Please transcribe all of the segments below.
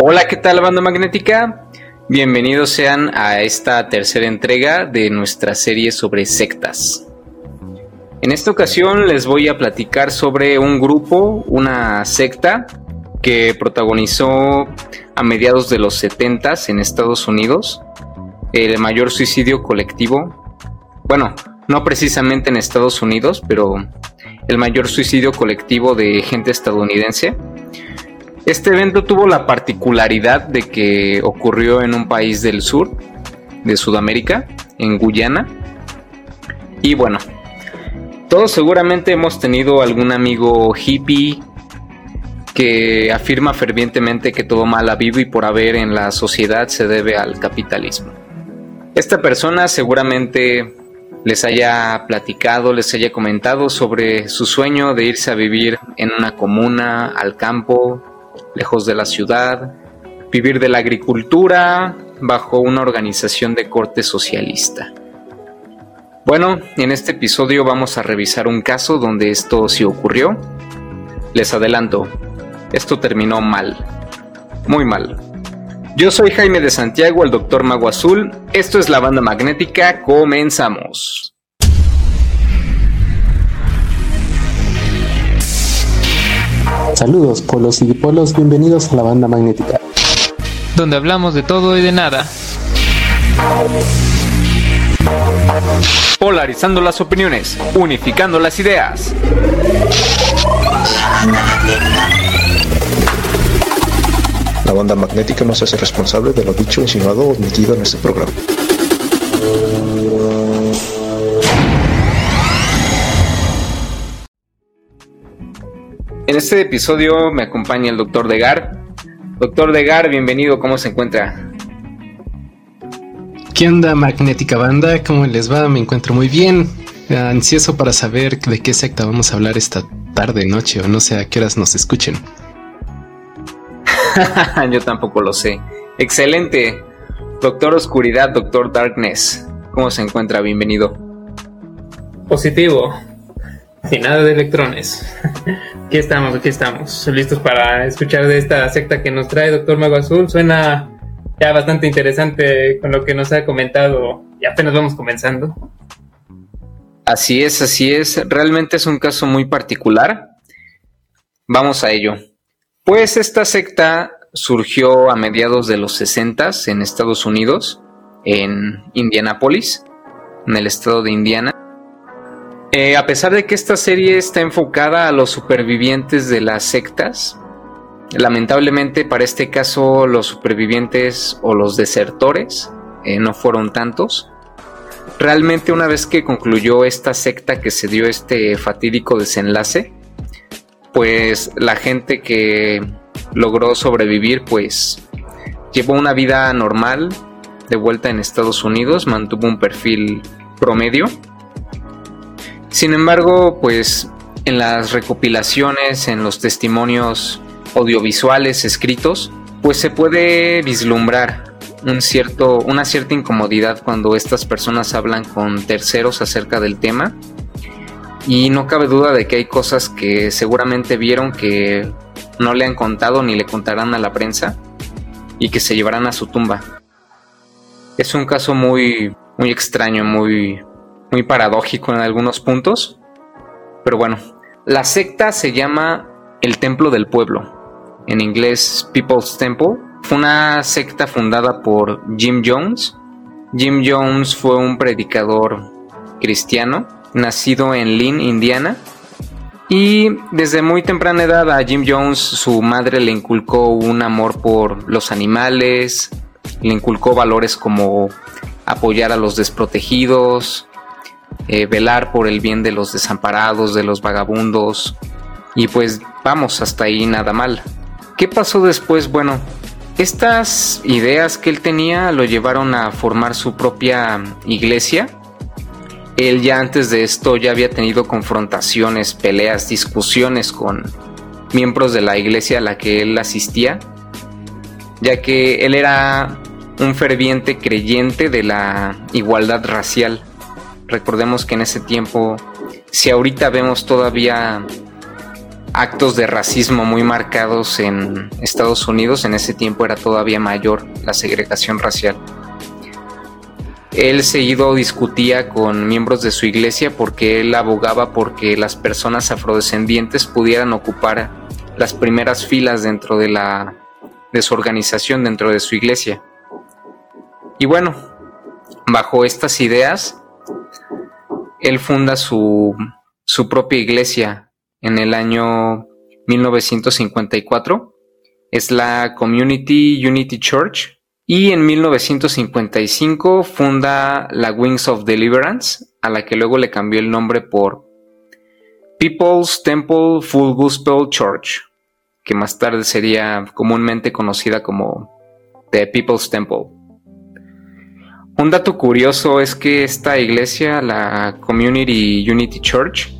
Hola, ¿qué tal banda magnética? Bienvenidos sean a esta tercera entrega de nuestra serie sobre sectas. En esta ocasión les voy a platicar sobre un grupo, una secta que protagonizó a mediados de los 70 en Estados Unidos el mayor suicidio colectivo. Bueno, no precisamente en Estados Unidos, pero el mayor suicidio colectivo de gente estadounidense este evento tuvo la particularidad de que ocurrió en un país del sur, de Sudamérica, en Guyana. Y bueno, todos seguramente hemos tenido algún amigo hippie que afirma fervientemente que todo mal habido y por haber en la sociedad se debe al capitalismo. Esta persona seguramente les haya platicado, les haya comentado sobre su sueño de irse a vivir en una comuna, al campo, lejos de la ciudad, vivir de la agricultura bajo una organización de corte socialista. Bueno, en este episodio vamos a revisar un caso donde esto sí ocurrió. Les adelanto, esto terminó mal, muy mal. Yo soy Jaime de Santiago, el Doctor Mago Azul. Esto es la banda magnética. Comenzamos. Saludos, polos y dipolos, bienvenidos a la banda magnética. Donde hablamos de todo y de nada. Polarizando las opiniones, unificando las ideas. La banda magnética no se hace responsable de lo dicho, insinuado o omitido en este programa. En este episodio me acompaña el doctor Degar. Doctor Degar, bienvenido, ¿cómo se encuentra? ¿Qué onda, Magnética Banda? ¿Cómo les va? Me encuentro muy bien. Ansioso para saber de qué secta vamos a hablar esta tarde, noche o no sé a qué horas nos escuchen. Yo tampoco lo sé. Excelente. Doctor Oscuridad, Doctor Darkness. ¿Cómo se encuentra? Bienvenido. Positivo. Sin nada de electrones. Aquí estamos, aquí estamos, listos para escuchar de esta secta que nos trae Doctor Mago Azul. Suena ya bastante interesante con lo que nos ha comentado y apenas vamos comenzando. Así es, así es. Realmente es un caso muy particular. Vamos a ello. Pues esta secta surgió a mediados de los 60 en Estados Unidos, en Indianápolis, en el estado de Indiana. Eh, a pesar de que esta serie está enfocada a los supervivientes de las sectas, lamentablemente para este caso los supervivientes o los desertores eh, no fueron tantos. Realmente una vez que concluyó esta secta que se dio este fatídico desenlace, pues la gente que logró sobrevivir pues llevó una vida normal de vuelta en Estados Unidos, mantuvo un perfil promedio sin embargo, pues en las recopilaciones, en los testimonios audiovisuales escritos, pues se puede vislumbrar un cierto, una cierta incomodidad cuando estas personas hablan con terceros acerca del tema. Y no cabe duda de que hay cosas que seguramente vieron que no le han contado ni le contarán a la prensa y que se llevarán a su tumba. Es un caso muy, muy extraño, muy, muy paradójico en algunos puntos. Pero bueno, la secta se llama el Templo del Pueblo, en inglés People's Temple. Fue una secta fundada por Jim Jones. Jim Jones fue un predicador cristiano, nacido en Lynn, Indiana. Y desde muy temprana edad a Jim Jones su madre le inculcó un amor por los animales, le inculcó valores como apoyar a los desprotegidos, eh, velar por el bien de los desamparados, de los vagabundos. Y pues vamos, hasta ahí nada mal. ¿Qué pasó después? Bueno, estas ideas que él tenía lo llevaron a formar su propia iglesia. Él ya antes de esto ya había tenido confrontaciones, peleas, discusiones con miembros de la iglesia a la que él asistía. ya que él era un ferviente creyente de la igualdad racial. Recordemos que en ese tiempo, si ahorita vemos todavía actos de racismo muy marcados en Estados Unidos, en ese tiempo era todavía mayor la segregación racial. Él seguido discutía con miembros de su iglesia porque él abogaba porque las personas afrodescendientes pudieran ocupar las primeras filas dentro de la de su organización, dentro de su iglesia. Y bueno, bajo estas ideas, él funda su, su propia iglesia en el año 1954. Es la Community Unity Church y en 1955 funda la Wings of Deliverance, a la que luego le cambió el nombre por People's Temple Full Gospel Church, que más tarde sería comúnmente conocida como The People's Temple. Un dato curioso es que esta iglesia, la Community Unity Church,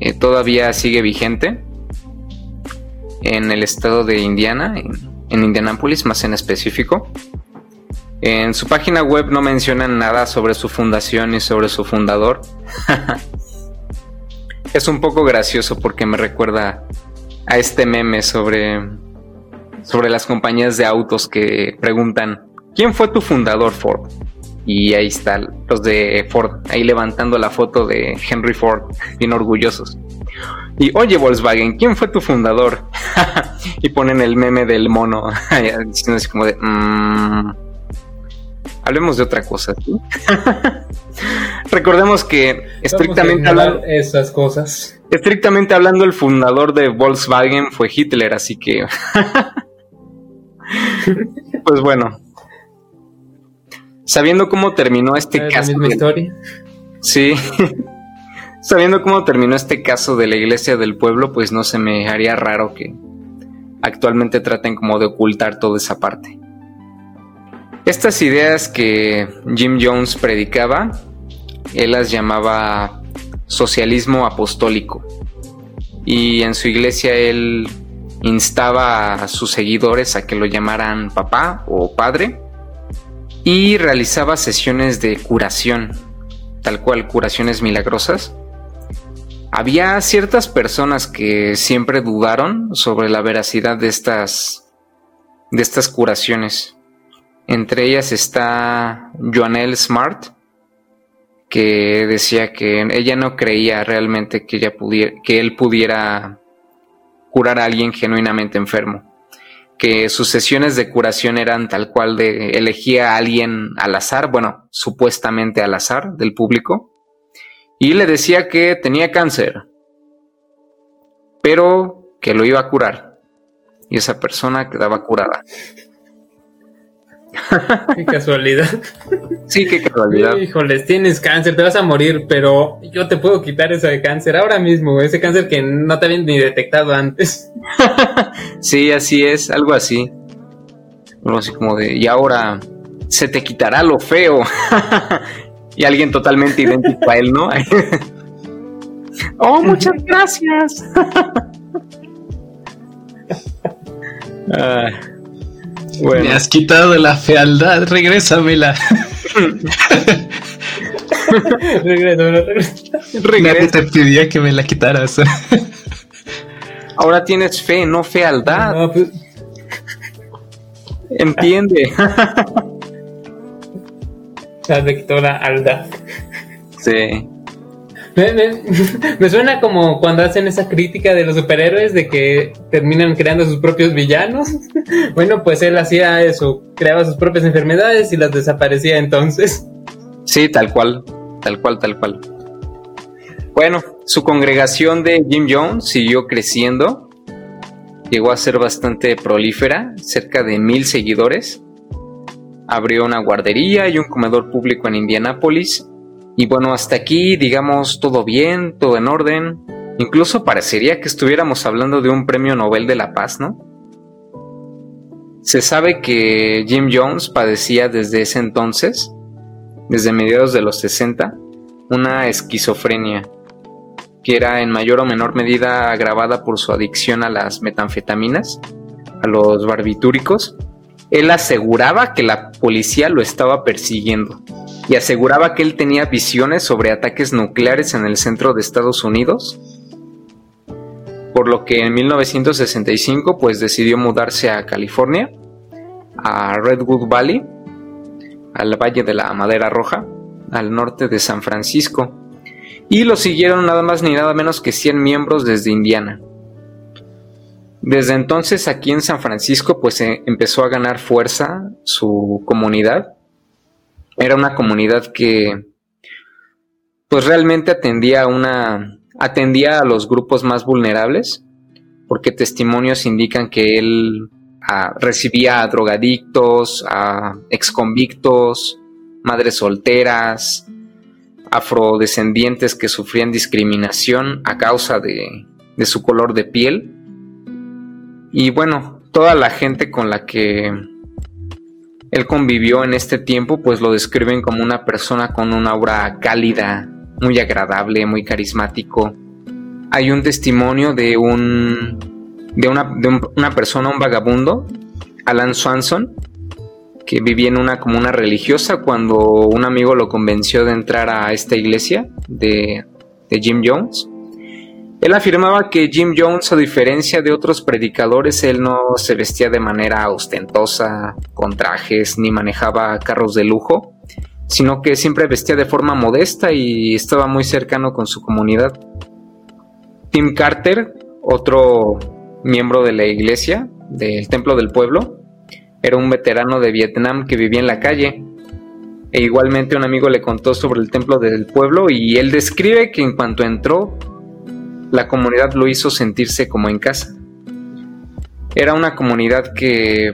eh, todavía sigue vigente en el estado de Indiana, en, en Indianápolis más en específico. En su página web no mencionan nada sobre su fundación y sobre su fundador. es un poco gracioso porque me recuerda a este meme sobre, sobre las compañías de autos que preguntan, ¿quién fue tu fundador Ford? Y ahí están los de Ford, ahí levantando la foto de Henry Ford, bien orgullosos. Y oye Volkswagen, ¿quién fue tu fundador? y ponen el meme del mono, diciendo así como de... Mm, hablemos de otra cosa. Recordemos que estrictamente hablando esas cosas. Estrictamente hablando, el fundador de Volkswagen fue Hitler, así que pues bueno. Sabiendo cómo terminó este caso. La historia. Sí. Sabiendo cómo terminó este caso de la iglesia del pueblo, pues no se me haría raro que actualmente traten como de ocultar toda esa parte. Estas ideas que Jim Jones predicaba, él las llamaba socialismo apostólico. Y en su iglesia él instaba a sus seguidores a que lo llamaran papá o padre y realizaba sesiones de curación, tal cual curaciones milagrosas. Había ciertas personas que siempre dudaron sobre la veracidad de estas de estas curaciones. Entre ellas está Joanelle Smart, que decía que ella no creía realmente que, ella pudiera, que él pudiera curar a alguien genuinamente enfermo. Que sus sesiones de curación eran tal cual de elegía a alguien al azar, bueno, supuestamente al azar del público, y le decía que tenía cáncer, pero que lo iba a curar. Y esa persona quedaba curada. Qué casualidad. Sí, qué casualidad. Híjoles, tienes cáncer, te vas a morir, pero yo te puedo quitar ese cáncer ahora mismo, ese cáncer que no te habían ni detectado antes. sí, así es, algo así. Algo así como de, y ahora se te quitará lo feo. y alguien totalmente idéntico a él, ¿no? oh, muchas gracias. ah. Me has quitado la fealdad, regrésamela. regrésamela, regrésamela. te pedía que me la quitaras. Ahora tienes fe, no fealdad. No, pues... Entiende. Ya te quitó la aldad. Sí. Me, suena como cuando hacen esa crítica de los superhéroes de que terminan creando sus propios villanos. bueno, pues él hacía eso, creaba sus propias enfermedades y las desaparecía entonces. Sí, tal cual, tal cual, tal cual. Bueno, su congregación de Jim Jones siguió creciendo, llegó a ser bastante prolífera, cerca de mil seguidores. Abrió una guardería y un comedor público en Indianápolis y bueno, hasta aquí, digamos, todo bien, todo en orden. Incluso parecería que estuviéramos hablando de un premio Nobel de la Paz, ¿no? Se sabe que Jim Jones padecía desde ese entonces, desde mediados de los 60, una esquizofrenia, que era en mayor o menor medida agravada por su adicción a las metanfetaminas, a los barbitúricos, él aseguraba que la policía lo estaba persiguiendo y aseguraba que él tenía visiones sobre ataques nucleares en el centro de Estados Unidos, por lo que en 1965 pues decidió mudarse a California, a Redwood Valley, al Valle de la Madera Roja, al norte de San Francisco, y lo siguieron nada más ni nada menos que 100 miembros desde Indiana. Desde entonces aquí en San Francisco pues empezó a ganar fuerza su comunidad. Era una comunidad que pues realmente atendía a una atendía a los grupos más vulnerables porque testimonios indican que él ah, recibía a drogadictos, a exconvictos, madres solteras, afrodescendientes que sufrían discriminación a causa de, de su color de piel. Y bueno, toda la gente con la que él convivió en este tiempo, pues lo describen como una persona con una aura cálida, muy agradable, muy carismático. Hay un testimonio de un de una, de una persona, un vagabundo, Alan Swanson, que vivía en una comuna religiosa cuando un amigo lo convenció de entrar a esta iglesia de, de Jim Jones. Él afirmaba que Jim Jones, a diferencia de otros predicadores, él no se vestía de manera ostentosa, con trajes, ni manejaba carros de lujo, sino que siempre vestía de forma modesta y estaba muy cercano con su comunidad. Tim Carter, otro miembro de la iglesia, del Templo del Pueblo, era un veterano de Vietnam que vivía en la calle. E igualmente un amigo le contó sobre el Templo del Pueblo y él describe que en cuanto entró la comunidad lo hizo sentirse como en casa. Era una comunidad que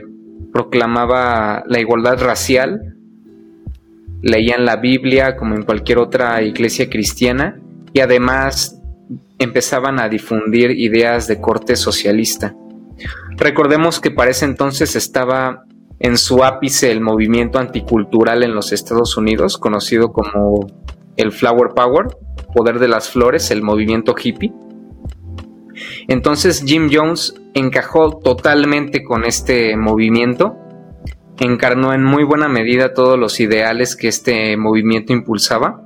proclamaba la igualdad racial, leían la Biblia como en cualquier otra iglesia cristiana y además empezaban a difundir ideas de corte socialista. Recordemos que para ese entonces estaba en su ápice el movimiento anticultural en los Estados Unidos, conocido como el Flower Power, poder de las flores, el movimiento hippie. Entonces Jim Jones encajó totalmente con este movimiento, encarnó en muy buena medida todos los ideales que este movimiento impulsaba.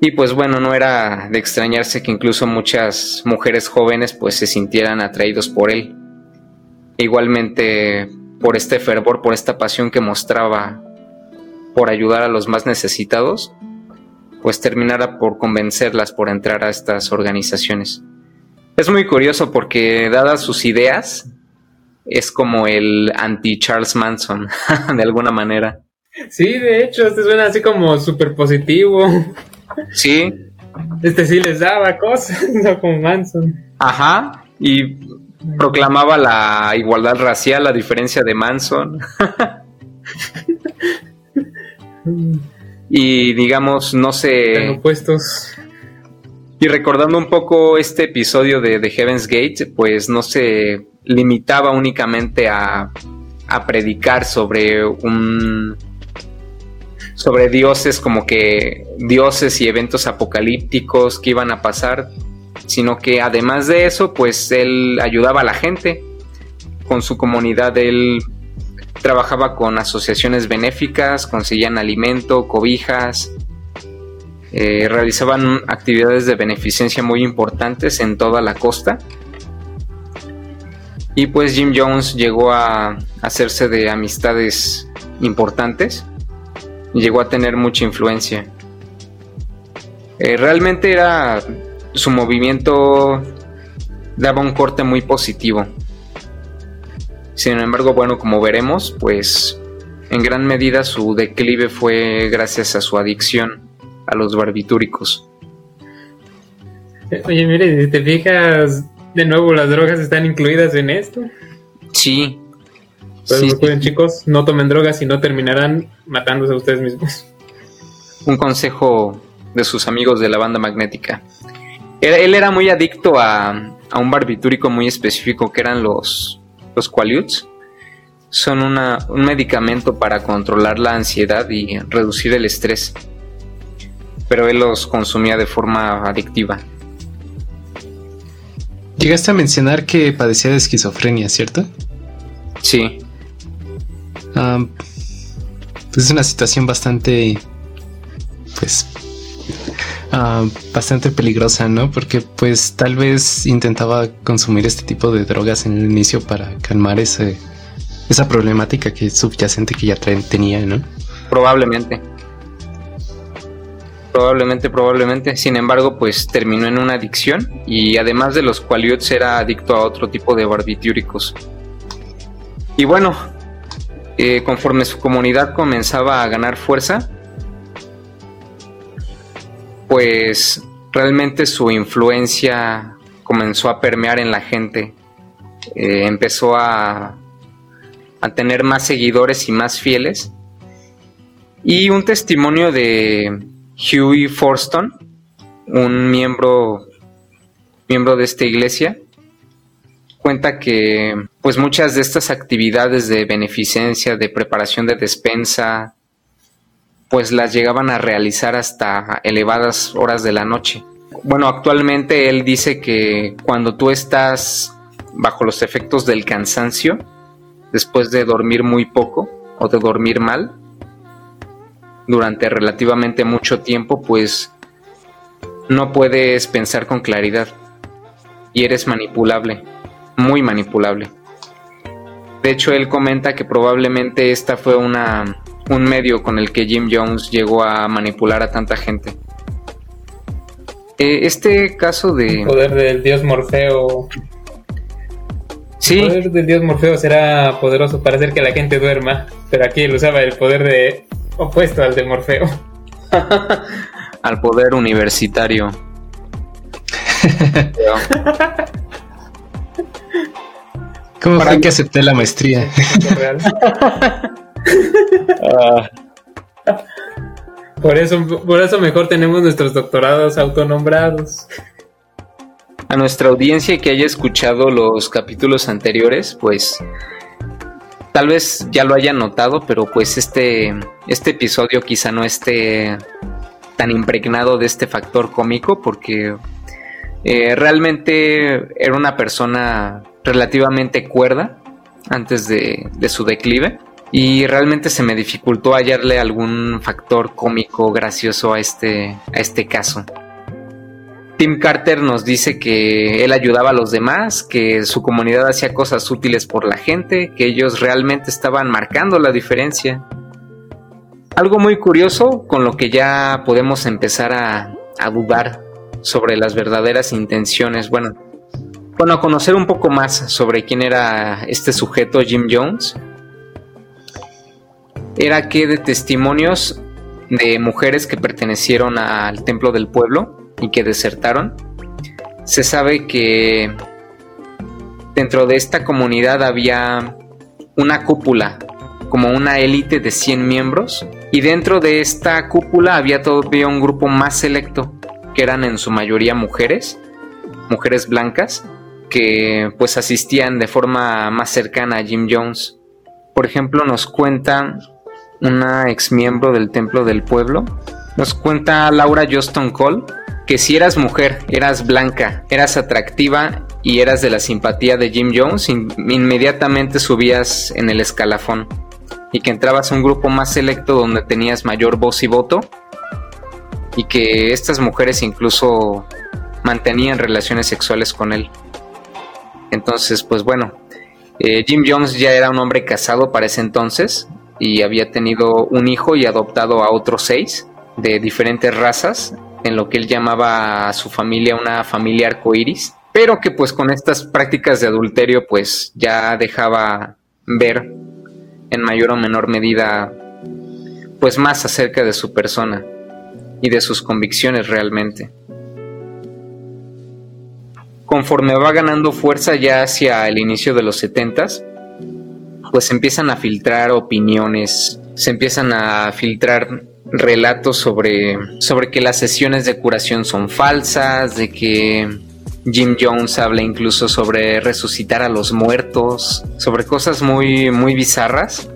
Y pues bueno, no era de extrañarse que incluso muchas mujeres jóvenes pues se sintieran atraídos por él. Igualmente por este fervor, por esta pasión que mostraba por ayudar a los más necesitados, pues terminara por convencerlas por entrar a estas organizaciones. Es muy curioso porque dadas sus ideas, es como el anti-Charles Manson, de alguna manera. Sí, de hecho, este suena así como súper positivo. Sí. Este sí les daba cosas, no como Manson. Ajá, y proclamaba la igualdad racial a diferencia de Manson. y digamos, no sé... Están opuestos. Y recordando un poco este episodio de, Heaven's Gate, pues no se limitaba únicamente a, a predicar sobre un sobre dioses como que dioses y eventos apocalípticos que iban a pasar, sino que además de eso, pues él ayudaba a la gente con su comunidad, él trabajaba con asociaciones benéficas, conseguían alimento, cobijas, eh, realizaban actividades de beneficencia muy importantes en toda la costa. Y pues Jim Jones llegó a hacerse de amistades importantes. Llegó a tener mucha influencia. Eh, realmente era su movimiento daba un corte muy positivo. Sin embargo, bueno, como veremos, pues en gran medida su declive fue gracias a su adicción a los barbitúricos. Oye, mire, si te fijas, de nuevo las drogas están incluidas en esto. Sí. Pues sí, chicos, no tomen drogas y no terminarán matándose a ustedes mismos. Un consejo de sus amigos de la banda magnética. Él, era muy adicto a, un barbitúrico muy específico que eran los, los Qualudes. Son una, un medicamento para controlar la ansiedad y reducir el estrés pero él los consumía de forma adictiva. Llegaste a mencionar que padecía de esquizofrenia, ¿cierto? Sí. pues es una situación bastante, pues, bastante peligrosa, ¿no? Porque pues tal vez intentaba consumir este tipo de drogas en el inicio para calmar ese, esa problemática que subyacente que ya tenía, ¿no? Probablemente. Probablemente, probablemente. Sin embargo, pues terminó en una adicción y además de los qualiots era adicto a otro tipo de barbitúricos. Y bueno, eh, conforme su comunidad comenzaba a ganar fuerza, pues realmente su influencia comenzó a permear en la gente. Eh, empezó a, a tener más seguidores y más fieles. Y un testimonio de Huey Forston, un miembro, miembro de esta iglesia, cuenta que pues muchas de estas actividades de beneficencia, de preparación de despensa, pues las llegaban a realizar hasta elevadas horas de la noche. Bueno, actualmente él dice que cuando tú estás bajo los efectos del cansancio, después de dormir muy poco o de dormir mal, durante relativamente mucho tiempo, pues no puedes pensar con claridad y eres manipulable, muy manipulable. De hecho, él comenta que probablemente esta fue una, un medio con el que Jim Jones llegó a manipular a tanta gente. Eh, este caso de... El poder del dios Morfeo. Sí. El poder del dios Morfeo será poderoso para hacer que la gente duerma, pero aquí él usaba el poder de opuesto al de Morfeo. al poder universitario. ¿Cómo fue que acepté la maestría? Ah. Por eso, por eso mejor tenemos nuestros doctorados autonombrados. A nuestra audiencia que haya escuchado los capítulos anteriores, pues tal vez ya lo hayan notado, pero pues este, este episodio quizá no esté tan impregnado de este factor cómico porque eh, realmente era una persona relativamente cuerda antes de, de su declive y realmente se me dificultó hallarle algún factor cómico gracioso a este, a este caso. Tim Carter nos dice que él ayudaba a los demás, que su comunidad hacía cosas útiles por la gente, que ellos realmente estaban marcando la diferencia. Algo muy curioso con lo que ya podemos empezar a, a dudar sobre las verdaderas intenciones. Bueno, bueno, a conocer un poco más sobre quién era este sujeto Jim Jones era que de testimonios de mujeres que pertenecieron al templo del pueblo y que desertaron, se sabe que dentro de esta comunidad había una cúpula, como una élite de 100 miembros, y dentro de esta cúpula había todavía un grupo más selecto, que eran en su mayoría mujeres, mujeres blancas, que pues asistían de forma más cercana a Jim Jones. Por ejemplo, nos cuentan una ex miembro del Templo del Pueblo. Nos cuenta Laura Johnston Cole que si eras mujer, eras blanca, eras atractiva y eras de la simpatía de Jim Jones, inmediatamente subías en el escalafón y que entrabas a un grupo más selecto donde tenías mayor voz y voto y que estas mujeres incluso mantenían relaciones sexuales con él. Entonces, pues bueno, eh, Jim Jones ya era un hombre casado para ese entonces, y había tenido un hijo y adoptado a otros seis de diferentes razas, en lo que él llamaba a su familia una familia arcoíris, pero que pues con estas prácticas de adulterio pues ya dejaba ver en mayor o menor medida pues más acerca de su persona y de sus convicciones realmente. Conforme va ganando fuerza ya hacia el inicio de los setentas, pues empiezan a filtrar opiniones, se empiezan a filtrar relatos sobre, sobre que las sesiones de curación son falsas, de que Jim Jones habla incluso sobre resucitar a los muertos, sobre cosas muy, muy bizarras.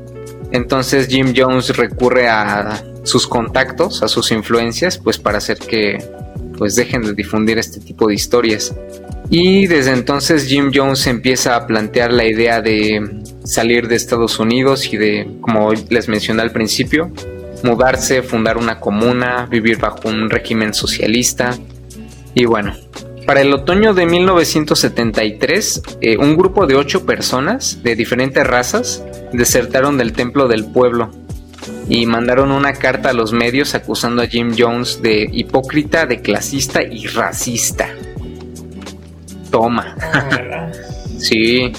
Entonces Jim Jones recurre a sus contactos, a sus influencias, pues para hacer que pues dejen de difundir este tipo de historias. Y desde entonces Jim Jones empieza a plantear la idea de salir de Estados Unidos y de, como les mencioné al principio, mudarse, fundar una comuna, vivir bajo un régimen socialista. Y bueno, para el otoño de 1973, eh, un grupo de ocho personas de diferentes razas desertaron del templo del pueblo y mandaron una carta a los medios acusando a Jim Jones de hipócrita, de clasista y racista. Toma. sí,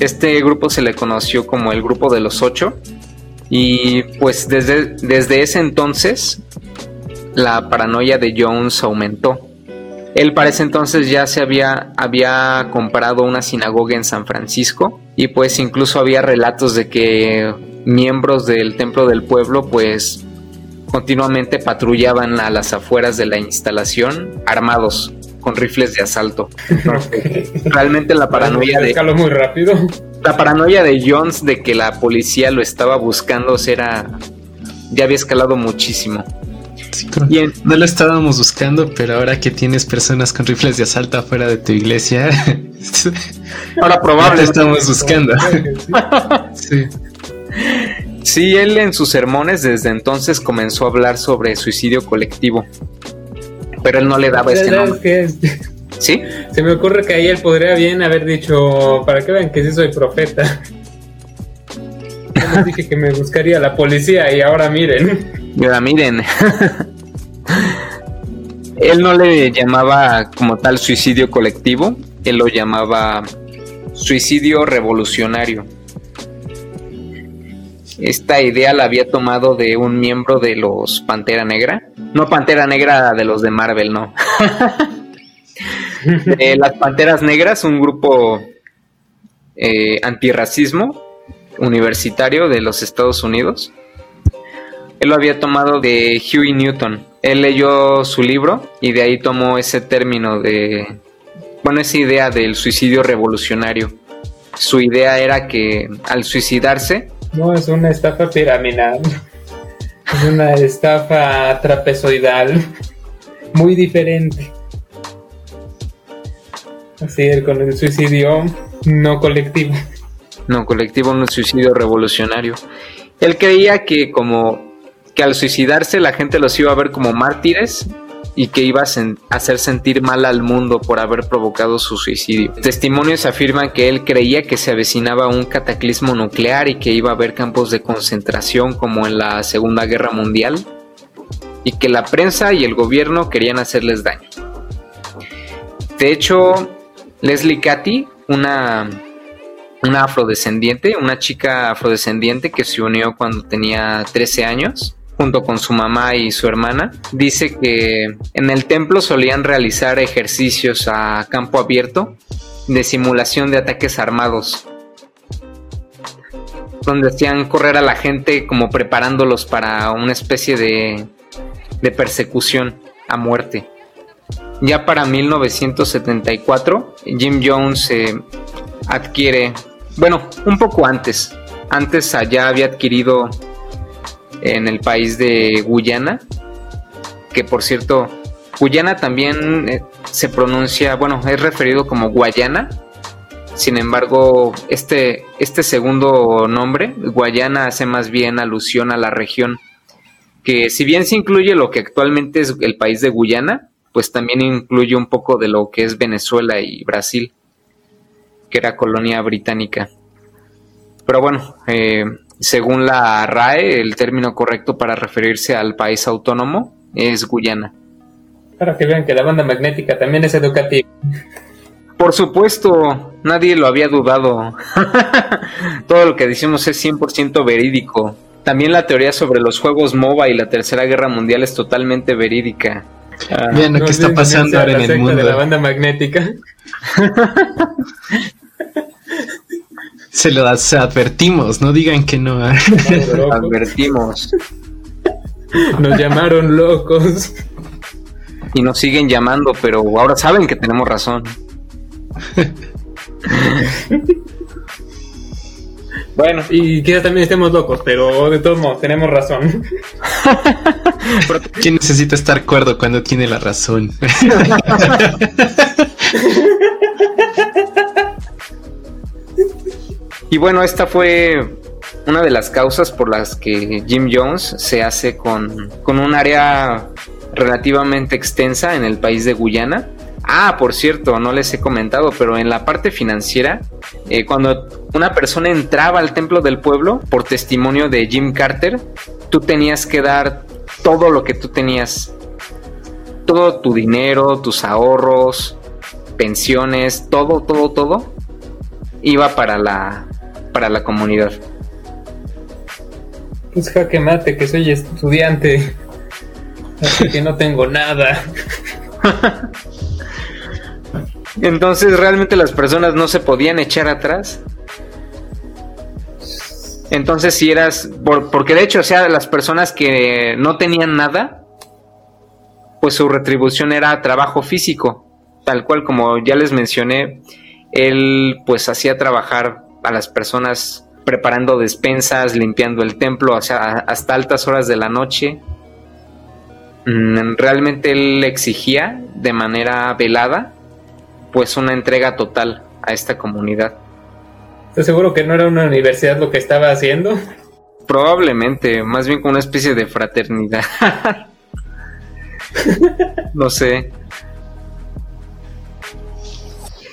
este grupo se le conoció como el grupo de los ocho y pues desde, desde ese entonces la paranoia de Jones aumentó. Él para ese entonces ya se había, había comprado una sinagoga en San Francisco y pues incluso había relatos de que miembros del templo del pueblo pues continuamente patrullaban a las afueras de la instalación armados con rifles de asalto. realmente la paranoia de muy rápido. La paranoia de Jones de que la policía lo estaba buscando era ya había escalado muchísimo. No lo estábamos buscando, pero ahora que tienes personas con rifles de asalto afuera de tu iglesia, ahora probablemente estamos buscando. sí. sí, él en sus sermones desde entonces comenzó a hablar sobre suicidio colectivo, pero él no le daba este nombre. ¿Sí? Se me ocurre que ahí él podría bien haber dicho, para que vean que sí soy profeta. Yo les dije que me buscaría la policía y ahora miren. Y ahora miren. él no le llamaba como tal suicidio colectivo, él lo llamaba suicidio revolucionario. Esta idea la había tomado de un miembro de los Pantera Negra. No Pantera Negra de los de Marvel, no. las Panteras Negras, un grupo eh, antirracismo universitario de los Estados Unidos. Él lo había tomado de Huey Newton. Él leyó su libro y de ahí tomó ese término de, bueno, esa idea del suicidio revolucionario. Su idea era que al suicidarse... No, es una estafa piramidal. Es una estafa trapezoidal. Muy diferente. Así es, con el suicidio no colectivo. No colectivo, un suicidio revolucionario. Él creía que como que al suicidarse la gente los iba a ver como mártires y que iba a hacer sentir mal al mundo por haber provocado su suicidio. Testimonios afirman que él creía que se avecinaba un cataclismo nuclear y que iba a haber campos de concentración como en la Segunda Guerra Mundial y que la prensa y el gobierno querían hacerles daño. De hecho, Leslie Cathy, una, una afrodescendiente, una chica afrodescendiente que se unió cuando tenía 13 años, junto con su mamá y su hermana, dice que en el templo solían realizar ejercicios a campo abierto de simulación de ataques armados, donde hacían correr a la gente como preparándolos para una especie de, de persecución a muerte. Ya para 1974, Jim Jones eh, adquiere, bueno, un poco antes, antes allá había adquirido en el país de Guyana, que por cierto, Guyana también eh, se pronuncia, bueno, es referido como Guayana, sin embargo, este, este segundo nombre, Guayana, hace más bien alusión a la región, que si bien se incluye lo que actualmente es el país de Guyana, pues también incluye un poco de lo que es Venezuela y Brasil, que era colonia británica. Pero bueno, eh, según la RAE, el término correcto para referirse al país autónomo es Guyana. Para que vean que la banda magnética también es educativa. Por supuesto, nadie lo había dudado. Todo lo que decimos es 100% verídico. También la teoría sobre los juegos MOBA y la Tercera Guerra Mundial es totalmente verídica. Ah, Vean lo que está pasando ahora en el mundo. De la banda magnética. Se lo advertimos, no digan que no. advertimos. Nos llamaron locos. Y nos siguen llamando, pero ahora saben que tenemos razón. Bueno, y quizás también estemos locos, pero de todos modos tenemos razón. ¿Quién necesita estar cuerdo cuando tiene la razón? Y bueno, esta fue una de las causas por las que Jim Jones se hace con, con un área relativamente extensa en el país de Guyana. Ah, por cierto, no les he comentado, pero en la parte financiera, eh, cuando una persona entraba al templo del pueblo, por testimonio de Jim Carter, tú tenías que dar todo lo que tú tenías, todo tu dinero, tus ahorros, pensiones, todo, todo, todo, iba para la, para la comunidad. Pues jaque mate, que soy estudiante. Así que no tengo nada. Entonces realmente las personas no se podían echar atrás. Entonces si eras, porque de hecho, o sea, las personas que no tenían nada, pues su retribución era trabajo físico, tal cual como ya les mencioné, él pues hacía trabajar a las personas preparando despensas, limpiando el templo hasta altas horas de la noche. Mm, realmente él exigía de manera velada pues una entrega total a esta comunidad. ¿Estás seguro que no era una universidad lo que estaba haciendo? Probablemente, más bien como una especie de fraternidad. no sé.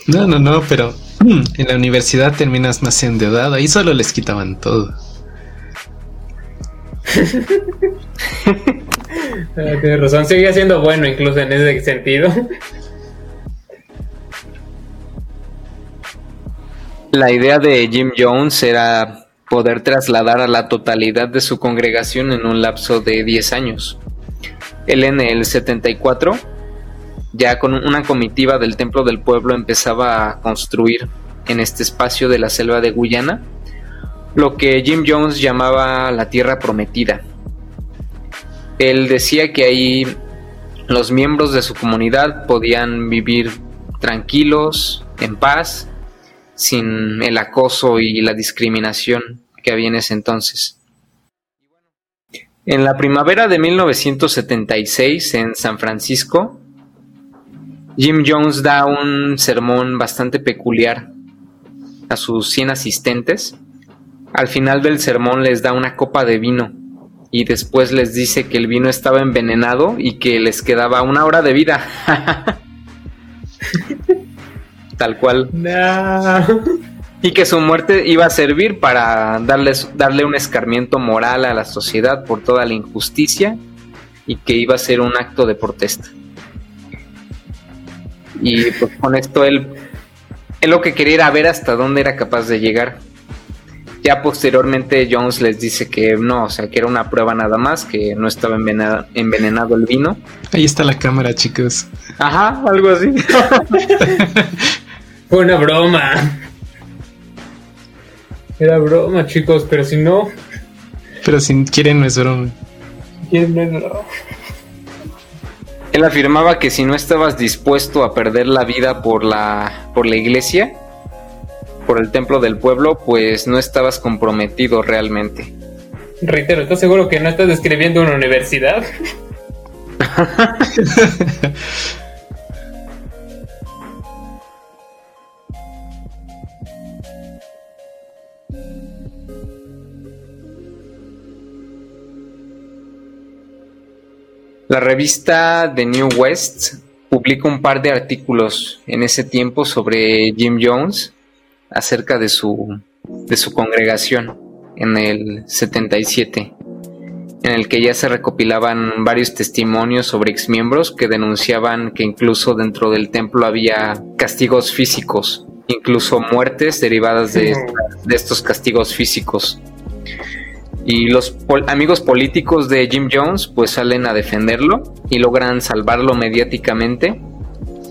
No, no, no, pero en la universidad terminas más endeudado. Ahí solo les quitaban todo. Ah, tienes razón, sigue siendo bueno incluso en ese sentido. La idea de Jim Jones era poder trasladar a la totalidad de su congregación en un lapso de 10 años. Él en el 74, ya con una comitiva del Templo del Pueblo, empezaba a construir en este espacio de la selva de Guyana lo que Jim Jones llamaba la Tierra Prometida. Él decía que ahí los miembros de su comunidad podían vivir tranquilos, en paz, sin el acoso y la discriminación que había en ese entonces. En la primavera de 1976 en San Francisco, Jim Jones da un sermón bastante peculiar a sus 100 asistentes. Al final del sermón les da una copa de vino y después les dice que el vino estaba envenenado y que les quedaba una hora de vida. Tal cual. Y que su muerte iba a servir para darles, darle un escarmiento moral a la sociedad por toda la injusticia y que iba a ser un acto de protesta. Y pues con esto él, él lo que quería era ver hasta dónde era capaz de llegar. Ya posteriormente Jones les dice que no, o sea, que era una prueba nada más, que no estaba envenenado, envenenado el vino. Ahí está la cámara, chicos. Ajá, algo así. Fue una broma. Era broma, chicos, pero si no. Pero si quieren, no es broma. ¿Quién no es broma? Él afirmaba que si no estabas dispuesto a perder la vida por la, por la iglesia, por el templo del pueblo, pues no estabas comprometido realmente. Reitero, ¿estás seguro que no estás describiendo una universidad? La revista The New West publica un par de artículos en ese tiempo sobre Jim Jones acerca de su, de su congregación en el 77, en el que ya se recopilaban varios testimonios sobre exmiembros que denunciaban que incluso dentro del templo había castigos físicos, incluso muertes derivadas de, de estos castigos físicos. Y los amigos políticos de Jim Jones pues salen a defenderlo y logran salvarlo mediáticamente.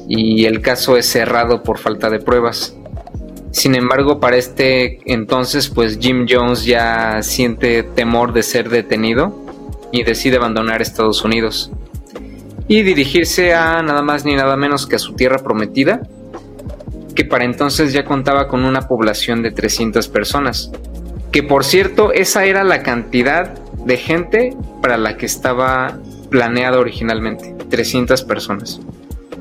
Y el caso es cerrado por falta de pruebas. Sin embargo, para este entonces pues Jim Jones ya siente temor de ser detenido y decide abandonar Estados Unidos. Y dirigirse a nada más ni nada menos que a su tierra prometida, que para entonces ya contaba con una población de 300 personas que por cierto, esa era la cantidad de gente para la que estaba planeada originalmente, 300 personas.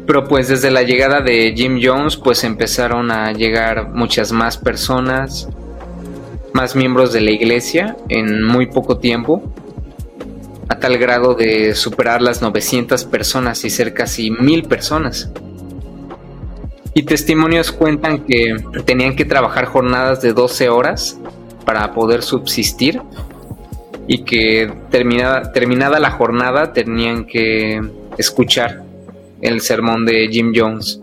Pero pues desde la llegada de Jim Jones pues empezaron a llegar muchas más personas más miembros de la iglesia en muy poco tiempo, a tal grado de superar las 900 personas y ser casi mil personas. Y testimonios cuentan que tenían que trabajar jornadas de 12 horas para poder subsistir y que terminada, terminada la jornada tenían que escuchar el sermón de Jim Jones.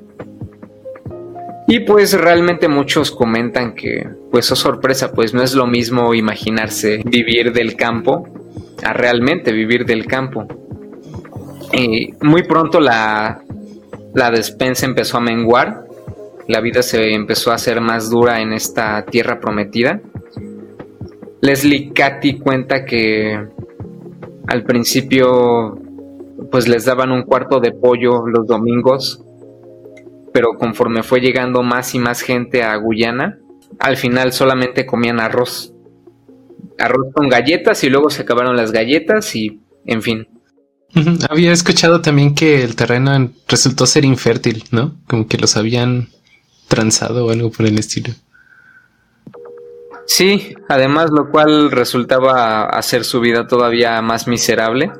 Y pues realmente muchos comentan que, pues oh sorpresa, pues no es lo mismo imaginarse vivir del campo a realmente vivir del campo. Y muy pronto la, la despensa empezó a menguar, la vida se empezó a hacer más dura en esta tierra prometida. Leslie Cathy cuenta que al principio pues les daban un cuarto de pollo los domingos, pero conforme fue llegando más y más gente a Guyana, al final solamente comían arroz. Arroz con galletas y luego se acabaron las galletas y en fin. Había escuchado también que el terreno resultó ser infértil, ¿no? Como que los habían transado o algo por el estilo. Sí, además lo cual resultaba hacer su vida todavía más miserable.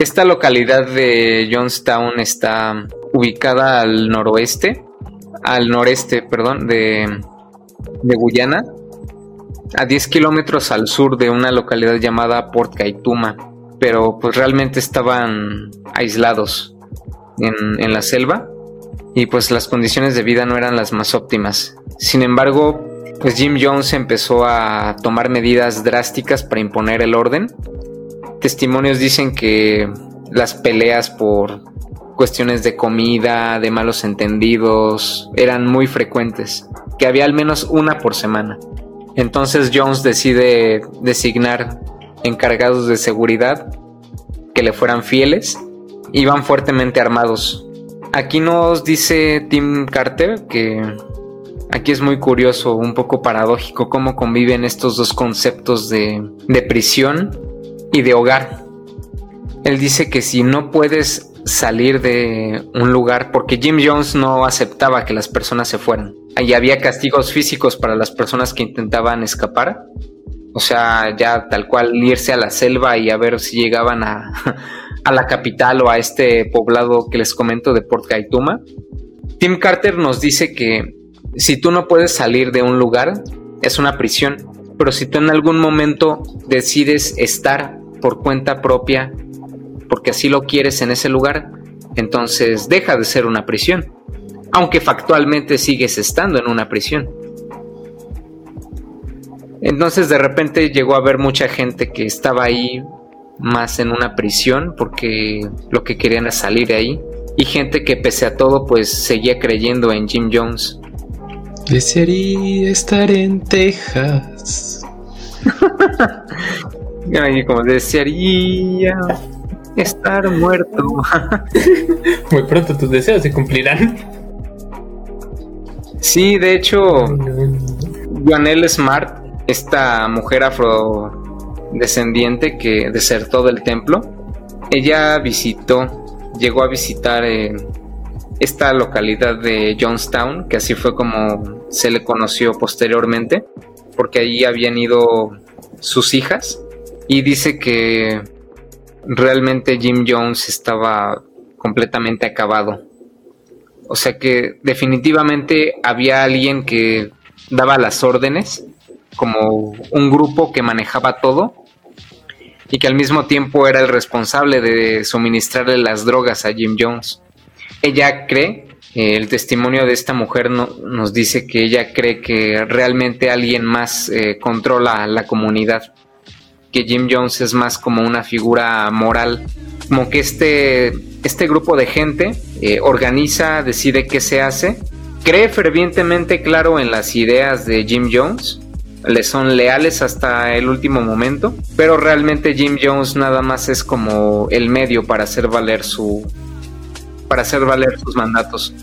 Esta localidad de Johnstown está ubicada al noroeste, al noreste, perdón, de, de Guyana, a 10 kilómetros al sur de una localidad llamada Port Kaituma, pero pues realmente estaban aislados en, en la selva y pues las condiciones de vida no eran las más óptimas. Sin embargo, pues Jim Jones empezó a tomar medidas drásticas para imponer el orden. Testimonios dicen que las peleas por cuestiones de comida, de malos entendidos, eran muy frecuentes, que había al menos una por semana. Entonces Jones decide designar encargados de seguridad que le fueran fieles y van fuertemente armados. Aquí nos dice Tim Carter que aquí es muy curioso, un poco paradójico cómo conviven estos dos conceptos de, de prisión y de hogar. Él dice que si no puedes salir de un lugar, porque Jim Jones no aceptaba que las personas se fueran, y había castigos físicos para las personas que intentaban escapar. O sea, ya tal cual irse a la selva y a ver si llegaban a, a la capital o a este poblado que les comento de Port Kaituma. Tim Carter nos dice que si tú no puedes salir de un lugar, es una prisión. Pero si tú en algún momento decides estar por cuenta propia, porque así lo quieres en ese lugar, entonces deja de ser una prisión aunque factualmente sigues estando en una prisión. Entonces de repente llegó a haber mucha gente que estaba ahí más en una prisión porque lo que querían era salir de ahí. Y gente que pese a todo pues seguía creyendo en Jim Jones. Desearía estar en Texas. Ay, como desearía estar muerto. Muy pronto tus deseos se cumplirán. Sí, de hecho, Joanelle Smart, esta mujer afrodescendiente que desertó del templo, ella visitó, llegó a visitar eh, esta localidad de Johnstown, que así fue como se le conoció posteriormente, porque allí habían ido sus hijas, y dice que realmente Jim Jones estaba completamente acabado o sea que definitivamente había alguien que daba las órdenes, como un grupo que manejaba todo y que al mismo tiempo era el responsable de suministrarle las drogas a Jim Jones. Ella cree, el testimonio de esta mujer nos dice que ella cree que realmente alguien más eh, controla la comunidad, que Jim Jones es más como una figura moral, como que este, este grupo de gente eh, organiza, decide qué se hace, cree fervientemente, claro, en las ideas de Jim Jones, le son leales hasta el último momento, pero realmente Jim Jones nada más es como el medio para hacer valer su para hacer valer sus mandatos,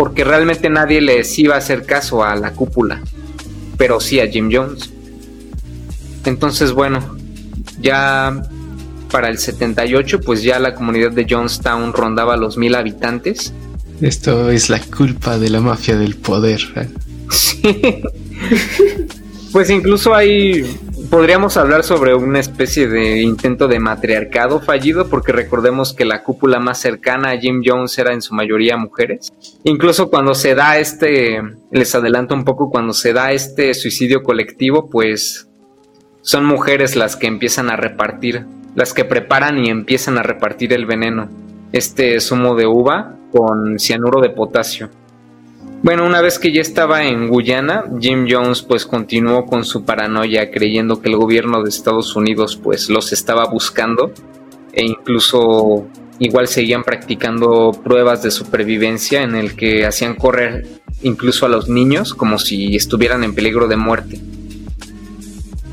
porque realmente nadie les iba a hacer caso a la cúpula, pero sí a Jim Jones. Entonces, bueno, ya para el 78, pues ya la comunidad de Johnstown rondaba los mil habitantes. Esto es la culpa de la mafia del poder. ¿eh? Sí. Pues incluso hay, podríamos hablar sobre una especie de intento de matriarcado fallido, porque recordemos que la cúpula más cercana a Jim Jones era en su mayoría mujeres. Incluso cuando se da este, les adelanto un poco, cuando se da este suicidio colectivo, pues son mujeres las que empiezan a repartir, las que preparan y empiezan a repartir el veneno, este zumo de uva con cianuro de potasio. Bueno, una vez que ya estaba en Guyana, Jim Jones pues continuó con su paranoia creyendo que el gobierno de Estados Unidos pues los estaba buscando e incluso igual seguían practicando pruebas de supervivencia en el que hacían correr incluso a los niños como si estuvieran en peligro de muerte.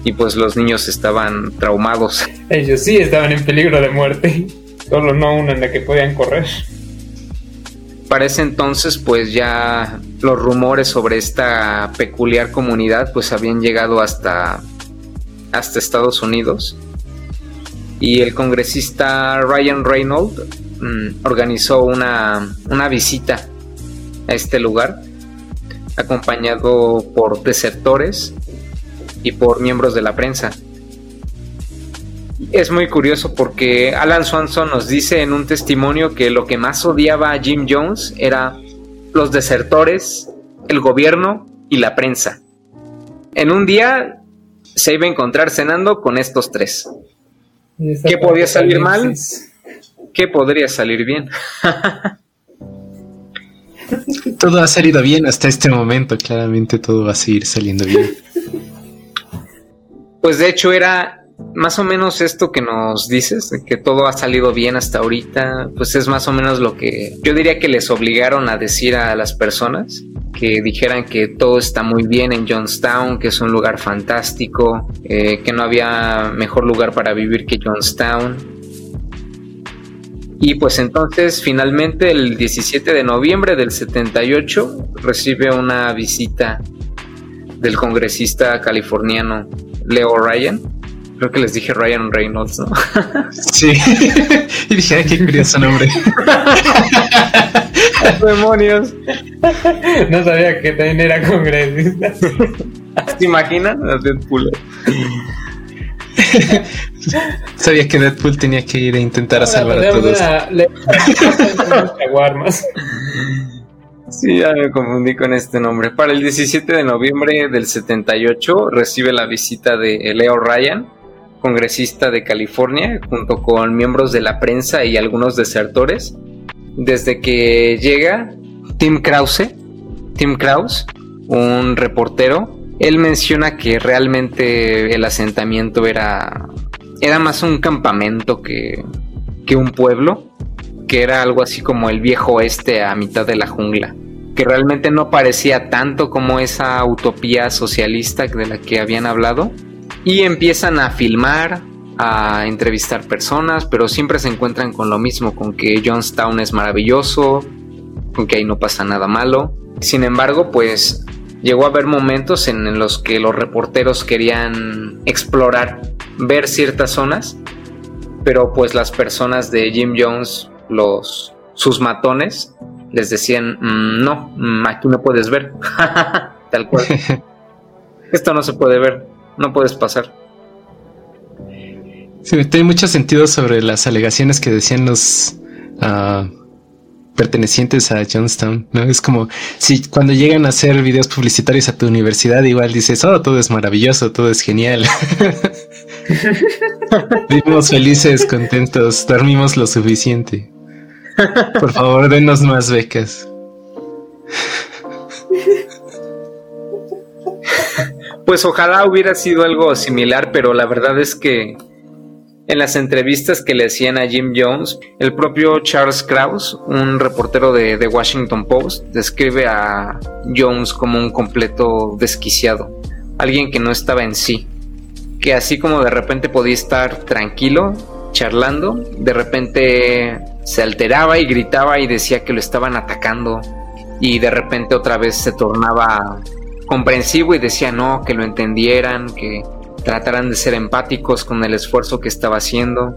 Y pues los niños estaban traumados. Ellos sí estaban en peligro de muerte, solo no uno en la que podían correr. Para ese entonces, pues ya los rumores sobre esta peculiar comunidad, pues habían llegado hasta, hasta Estados Unidos. Y el congresista Ryan Reynolds mm, organizó una, una visita a este lugar, acompañado por desertores y por miembros de la prensa es muy curioso porque Alan Swanson nos dice en un testimonio que lo que más odiaba a Jim Jones era los desertores, el gobierno y la prensa. En un día se iba a encontrar cenando con estos tres. ¿Qué podía salir mal? ¿Qué podría salir bien? todo ha salido bien hasta este momento, claramente todo va a seguir saliendo bien. Pues de hecho era más o menos esto que nos dices, que todo ha salido bien hasta ahorita, pues es más o menos lo que yo diría que les obligaron a decir a las personas, que dijeran que todo está muy bien en Johnstown, que es un lugar fantástico, eh, que no había mejor lugar para vivir que Johnstown. Y pues entonces finalmente el 17 de noviembre del 78 recibe una visita del congresista californiano Leo Ryan Creo que les dije Ryan Reynolds, ¿no? Sí. y dije, ay, qué curioso nombre. ¡Demonios! No sabía que también era congresista. ¿Te imaginas? Deadpool. Sabía que Deadpool tenía que ir a intentar a salvar a todos. Sí, ya me confundí con este nombre. Para el 17 de noviembre del 78 recibe la visita de Leo Ryan, congresista de California, junto con miembros de la prensa y algunos desertores. Desde que llega Tim Krause, Tim Krause, un reportero, él menciona que realmente el asentamiento era, era más un campamento que, que un pueblo, que era algo así como el viejo oeste a mitad de la jungla, que realmente no parecía tanto como esa utopía socialista de la que habían hablado, y empiezan a filmar, a entrevistar personas, pero siempre se encuentran con lo mismo, con que Johnstown es maravilloso, con que ahí no pasa nada malo. Sin embargo, pues llegó a haber momentos en los que los reporteros querían explorar, ver ciertas zonas, pero pues las personas de Jim Jones, los sus matones, les decían, mm, no, mm, aquí no puedes ver, tal cual. Esto no se puede ver no puedes pasar. Sí, tiene mucho sentido sobre las alegaciones que decían los uh, pertenecientes a Johnstown, ¿no? Es como si cuando llegan a hacer videos publicitarios a tu universidad, igual dices, oh, todo es maravilloso, todo es genial. Vivimos felices, contentos, dormimos lo suficiente. Por favor, denos más becas. Pues ojalá hubiera sido algo similar, pero la verdad es que en las entrevistas que le hacían a Jim Jones, el propio Charles Krauss, un reportero de The Washington Post, describe a Jones como un completo desquiciado, alguien que no estaba en sí, que así como de repente podía estar tranquilo, charlando, de repente se alteraba y gritaba y decía que lo estaban atacando y de repente otra vez se tornaba comprensivo y decía no, que lo entendieran, que trataran de ser empáticos con el esfuerzo que estaba haciendo.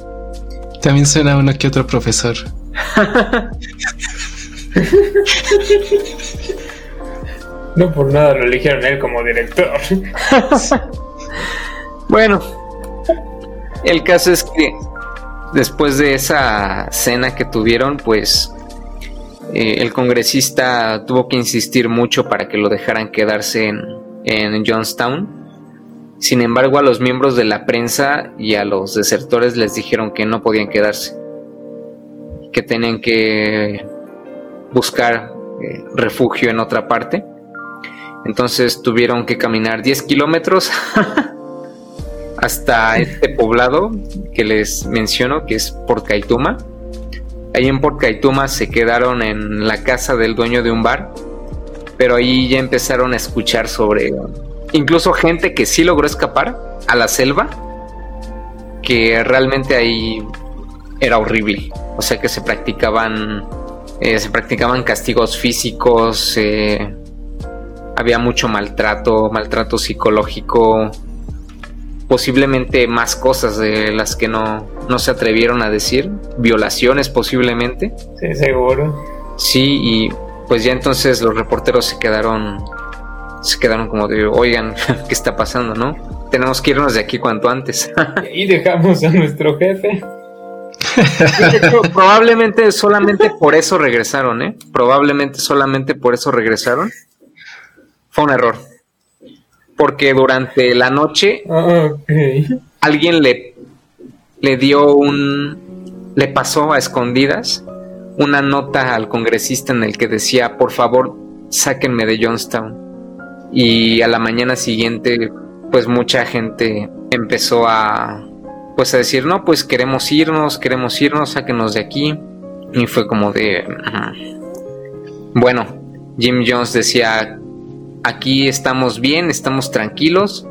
También suena uno que otro profesor. No por nada lo eligieron él como director. bueno, el caso es que después de esa cena que tuvieron, pues eh, el congresista tuvo que insistir mucho para que lo dejaran quedarse en, en Johnstown. Sin embargo, a los miembros de la prensa y a los desertores les dijeron que no podían quedarse, que tenían que buscar eh, refugio en otra parte. Entonces tuvieron que caminar 10 kilómetros hasta este poblado que les menciono, que es Port Kaituma. Ahí en Port Kaituma se quedaron en la casa del dueño de un bar, pero ahí ya empezaron a escuchar sobre incluso gente que sí logró escapar a la selva, que realmente ahí era horrible. O sea que se practicaban, eh, se practicaban castigos físicos, eh, había mucho maltrato, maltrato psicológico, posiblemente más cosas de las que no, no se atrevieron a decir, violaciones posiblemente. Sí, seguro. Sí, y pues ya entonces los reporteros se quedaron se quedaron como de, oigan, ¿qué está pasando, no? Tenemos que irnos de aquí cuanto antes. y dejamos a nuestro jefe. probablemente solamente por eso regresaron, ¿eh? Probablemente solamente por eso regresaron. Fue un error. Porque durante la noche alguien le, le dio un... le pasó a escondidas una nota al congresista en el que decía, por favor, sáquenme de Johnstown y a la mañana siguiente pues mucha gente empezó a pues a decir no pues queremos irnos queremos irnos sáquenos de aquí y fue como de bueno Jim Jones decía aquí estamos bien estamos tranquilos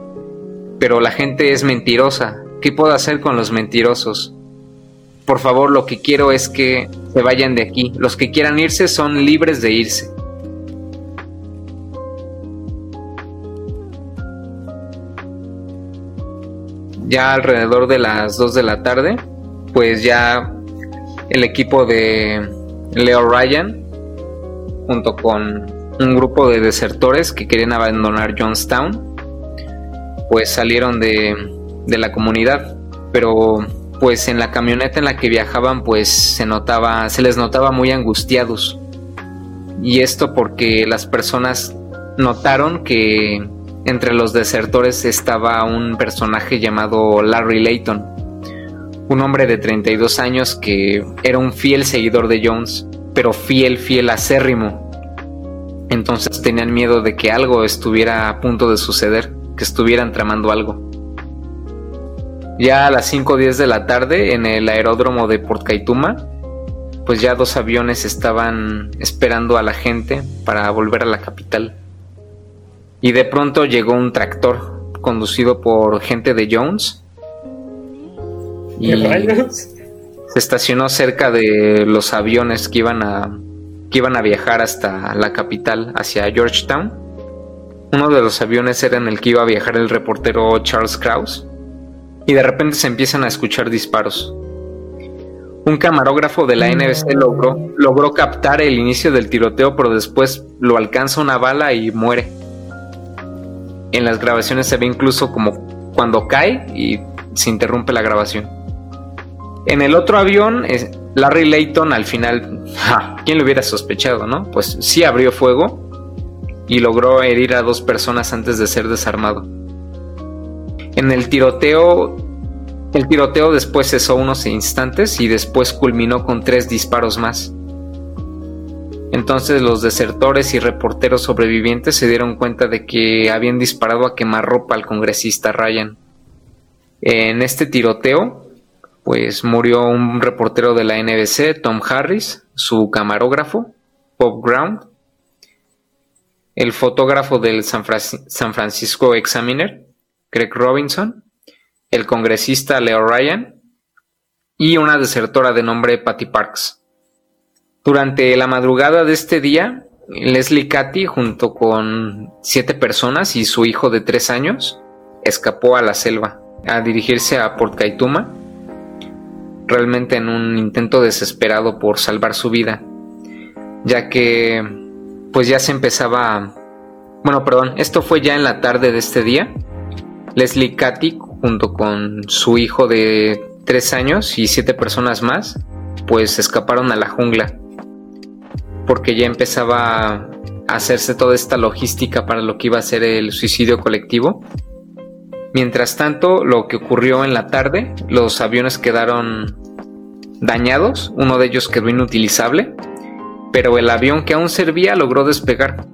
pero la gente es mentirosa qué puedo hacer con los mentirosos por favor lo que quiero es que se vayan de aquí. Los que quieran irse son libres de irse. Ya alrededor de las 2 de la tarde, pues ya el equipo de Leo Ryan, junto con un grupo de desertores que querían abandonar Johnstown, pues salieron de, de la comunidad, pero pues en la camioneta en la que viajaban pues se notaba, se les notaba muy angustiados. Y esto porque las personas notaron que entre los desertores estaba un personaje llamado Larry Layton, un hombre de 32 años que era un fiel seguidor de Jones, pero fiel, fiel acérrimo. Entonces tenían miedo de que algo estuviera a punto de suceder, que estuvieran tramando algo. Ya a las 5 o 10 de la tarde, en el aeródromo de Port Kaituma, pues ya dos aviones estaban esperando a la gente para volver a la capital y de pronto llegó un tractor conducido por gente de Jones. Y se estacionó cerca de los aviones que iban a que iban a viajar hasta la capital, hacia Georgetown. Uno de los aviones era en el que iba a viajar el reportero Charles Krause. Y de repente se empiezan a escuchar disparos. Un camarógrafo de la NBC logró, logró captar el inicio del tiroteo, pero después lo alcanza una bala y muere en las grabaciones se ve incluso como cuando cae y se interrumpe la grabación. En el otro avión, Larry Layton al final, ¿quién lo hubiera sospechado, no? Pues sí abrió fuego y logró herir a dos personas antes de ser desarmado. En el tiroteo, el tiroteo después cesó unos instantes y después culminó con tres disparos más. Entonces los desertores y reporteros sobrevivientes se dieron cuenta de que habían disparado a quemarropa al congresista Ryan. En este tiroteo, pues murió un reportero de la NBC, Tom Harris, su camarógrafo, Bob Ground, el fotógrafo del San, Francisco Examiner, Craig Robinson, el congresista Leo Ryan y una desertora de nombre Patty Parks. Durante la madrugada de este día, Leslie Cathy, junto con siete personas y su hijo de tres años, escapó a la selva a dirigirse a Port Kaituma, realmente en un intento desesperado por salvar su vida, ya que pues ya se empezaba Bueno, perdón, esto fue ya en la tarde de este día. Leslie Cathy, junto con su hijo de 3 años y siete personas más, pues escaparon a la jungla. Porque ya empezaba a hacerse toda esta logística para lo que iba a ser el suicidio colectivo. Mientras tanto, lo que ocurrió en la tarde, los aviones quedaron dañados, uno de ellos quedó inutilizable, pero el avión que aún servía logró despegar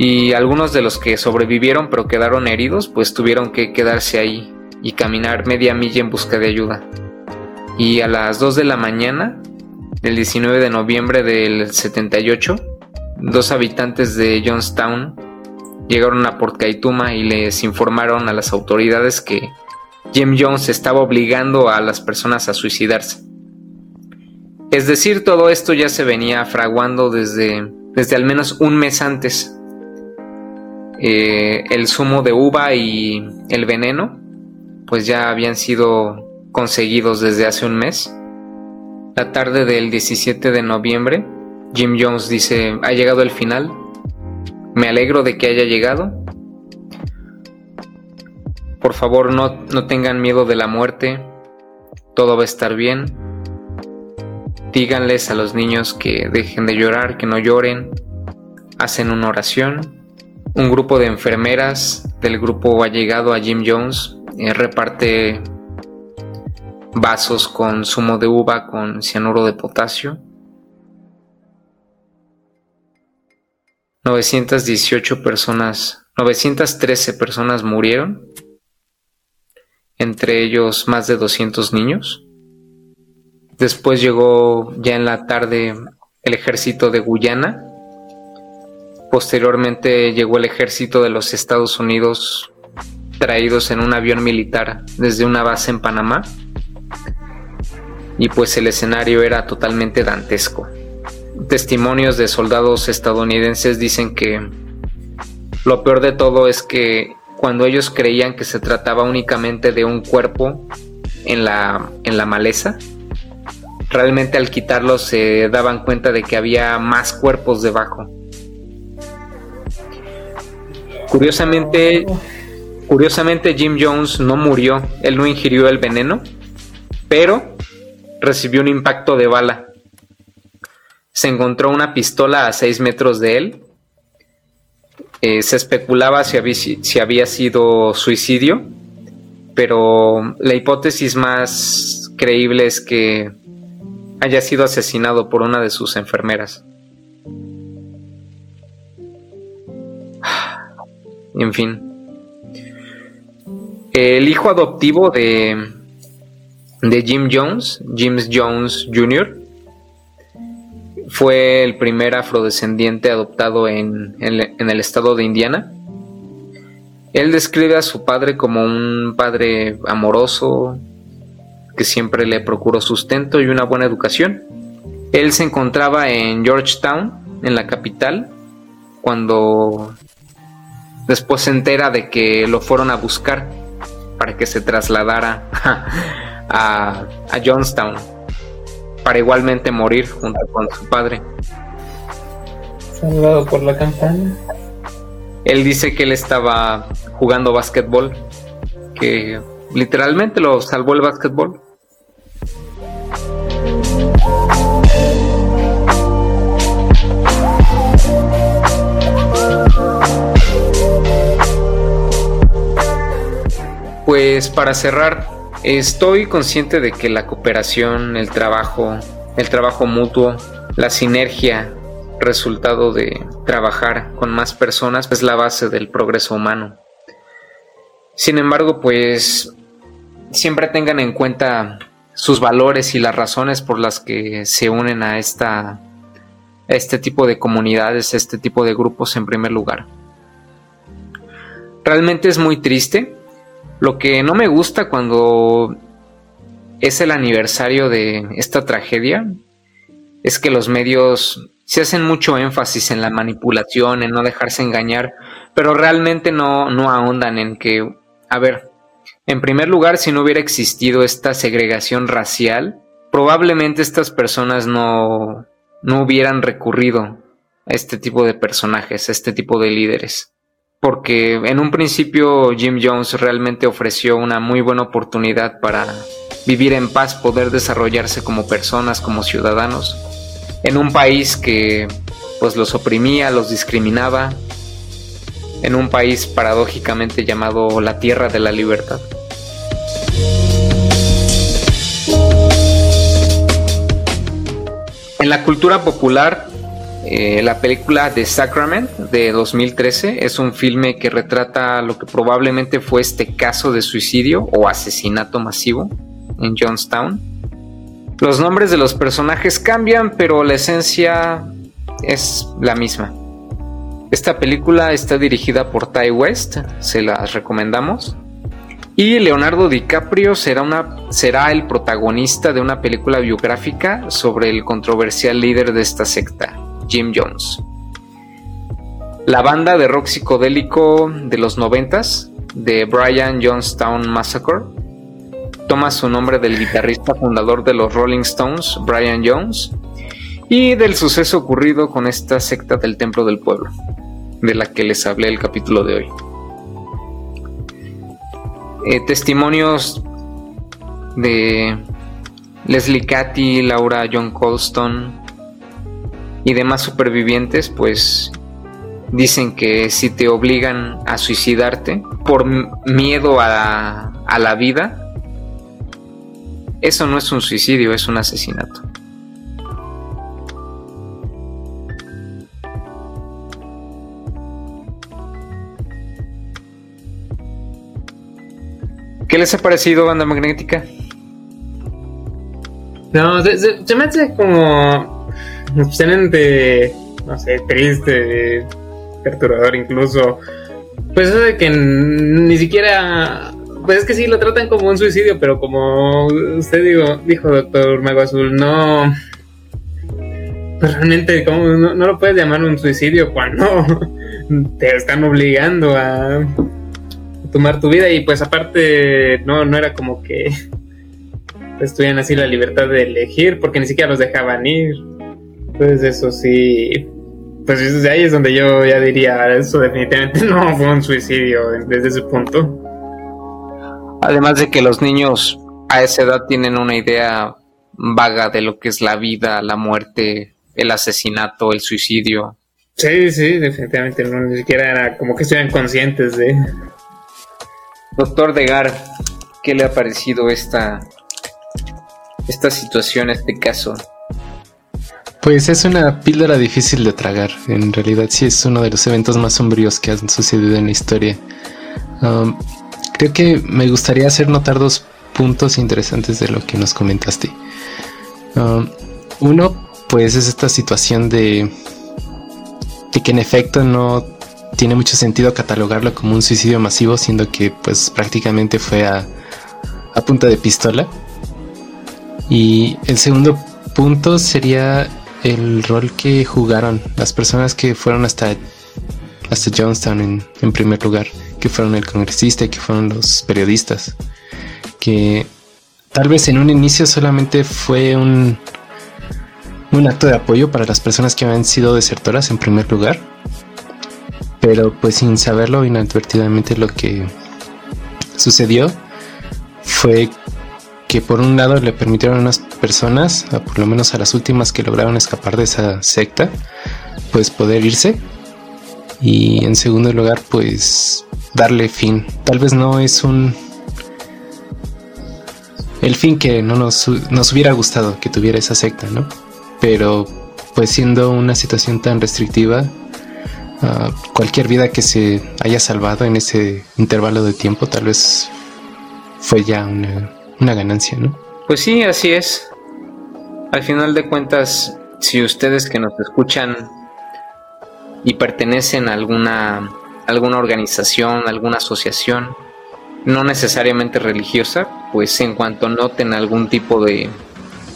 y algunos de los que sobrevivieron pero quedaron heridos pues tuvieron que quedarse ahí y caminar media milla en busca de ayuda. Y a las 2 de la mañana del 19 de noviembre del 78, dos habitantes de Johnstown llegaron a Port Kaituma y les informaron a las autoridades que Jim Jones estaba obligando a las personas a suicidarse. Es decir, todo esto ya se venía fraguando desde, desde al menos un mes antes eh, el zumo de uva y el veneno, pues ya habían sido conseguidos desde hace un mes. La tarde del 17 de noviembre, Jim Jones dice, ha llegado el final, me alegro de que haya llegado. Por favor, no, no tengan miedo de la muerte, todo va a estar bien. Díganles a los niños que dejen de llorar, que no lloren, hacen una oración un grupo de enfermeras del grupo ha llegado a Jim Jones, y reparte vasos con zumo de uva con cianuro de potasio. 918 personas, 913 personas murieron, entre ellos más de 200 niños. Después llegó ya en la tarde el ejército de Guyana, Posteriormente llegó el ejército de los Estados Unidos traídos en un avión militar desde una base en Panamá y pues el escenario era totalmente dantesco. Testimonios de soldados estadounidenses dicen que lo peor de todo es que cuando ellos creían que se trataba únicamente de un cuerpo en la, en la maleza, realmente al quitarlo se daban cuenta de que había más cuerpos debajo. Curiosamente, curiosamente Jim Jones no murió, él no ingirió el veneno, pero recibió un impacto de bala. Se encontró una pistola a 6 metros de él. Eh, se especulaba si había, si había sido suicidio, pero la hipótesis más creíble es que haya sido asesinado por una de sus enfermeras. En fin. El hijo adoptivo de, de Jim Jones, James Jones Jr., fue el primer afrodescendiente adoptado en, en, el estado de Indiana. Él describe a su padre como un padre amoroso, que siempre le procuró sustento y una buena educación. Él se encontraba en Georgetown, en la capital, cuando Después se entera de que lo fueron a buscar para que se trasladara a, a Johnstown para igualmente morir junto con su padre. Salvado por la campana. Él dice que él estaba jugando básquetbol, que literalmente lo salvó el básquetbol. Pues para cerrar, estoy consciente de que la cooperación, el trabajo, el trabajo mutuo, la sinergia, resultado de trabajar con más personas, es la base del progreso humano. Sin embargo, pues siempre tengan en cuenta sus valores y las razones por las que se unen a esta a este tipo de comunidades, a este tipo de grupos en primer lugar. Realmente es muy triste lo que no me gusta cuando es el aniversario de esta tragedia es que los medios se hacen mucho énfasis en la manipulación, en no dejarse engañar, pero realmente no, no ahondan en que, a ver, en primer lugar, si no hubiera existido esta segregación racial, probablemente estas personas no, no hubieran recurrido este tipo de personajes, este tipo de líderes. Porque en un principio Jim Jones realmente ofreció una muy buena oportunidad para vivir en paz, poder desarrollarse como personas, como ciudadanos, en un país que pues los oprimía, los discriminaba, en un país paradójicamente llamado la Tierra de la Libertad. En la cultura popular, eh, la película The Sacrament de 2013 es un filme que retrata lo que probablemente fue este caso de suicidio o asesinato masivo en Johnstown. Los nombres de los personajes cambian, pero la esencia es la misma. Esta película está dirigida por Ty West, se las recomendamos. Y Leonardo DiCaprio será, una, será el protagonista de una película biográfica sobre el controversial líder de esta secta, Jim Jones. La banda de rock psicodélico de los noventas, de Brian Jonestown Massacre, toma su nombre del guitarrista fundador de los Rolling Stones, Brian Jones, y del suceso ocurrido con esta secta del Templo del Pueblo, de la que les hablé el capítulo de hoy. Eh, testimonios de Leslie Cathy, Laura John Colston y demás supervivientes, pues dicen que si te obligan a suicidarte por miedo a, a la vida, eso no es un suicidio, es un asesinato. ¿Qué les ha parecido Banda Magnética? No, se, me hace como excelente, no sé, triste, perturbador incluso. Pues eso de que ni siquiera pues es que sí lo tratan como un suicidio, pero como usted digo, dijo doctor Mago Azul, no, pues realmente no, no, lo puedes llamar un suicidio cuando te están obligando a tomar tu vida y pues aparte no, no era como que estuvieran así la libertad de elegir porque ni siquiera los dejaban ir. Pues eso sí, pues desde ahí es donde yo ya diría, eso definitivamente no fue un suicidio desde ese punto. Además de que los niños a esa edad tienen una idea vaga de lo que es la vida, la muerte, el asesinato, el suicidio. Sí, sí, definitivamente no, ni siquiera era como que estuvieran conscientes de. Doctor Degar, ¿qué le ha parecido esta, esta situación, este caso? Pues es una píldora difícil de tragar. En realidad sí es uno de los eventos más sombríos que han sucedido en la historia. Um, creo que me gustaría hacer notar dos puntos interesantes de lo que nos comentaste. Um, uno, pues es esta situación de, de que en efecto no tiene mucho sentido catalogarlo como un suicidio masivo, siendo que pues prácticamente fue a, a punta de pistola. Y el segundo punto sería el rol que jugaron las personas que fueron hasta, hasta Johnstown en, en primer lugar, que fueron el congresista y que fueron los periodistas, que tal vez en un inicio solamente fue un, un acto de apoyo para las personas que habían sido desertoras en primer lugar, pero pues sin saberlo inadvertidamente lo que sucedió fue que por un lado le permitieron a unas personas, por lo menos a las últimas que lograron escapar de esa secta, pues poder irse. Y en segundo lugar, pues darle fin. Tal vez no es un... El fin que no nos, nos hubiera gustado que tuviera esa secta, ¿no? Pero pues siendo una situación tan restrictiva, cualquier vida que se haya salvado en ese intervalo de tiempo tal vez fue ya una, una ganancia, ¿no? Pues sí, así es. Al final de cuentas, si ustedes que nos escuchan y pertenecen a alguna, alguna organización, alguna asociación, no necesariamente religiosa, pues en cuanto noten algún tipo de,